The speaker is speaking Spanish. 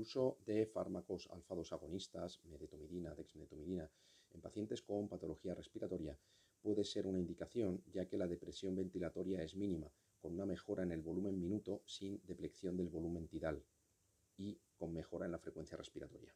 uso de fármacos alfa-2 agonistas, medetomidina, dexmedetomidina, en pacientes con patología respiratoria puede ser una indicación, ya que la depresión ventilatoria es mínima, con una mejora en el volumen minuto sin deplección del volumen tidal y con mejora en la frecuencia respiratoria.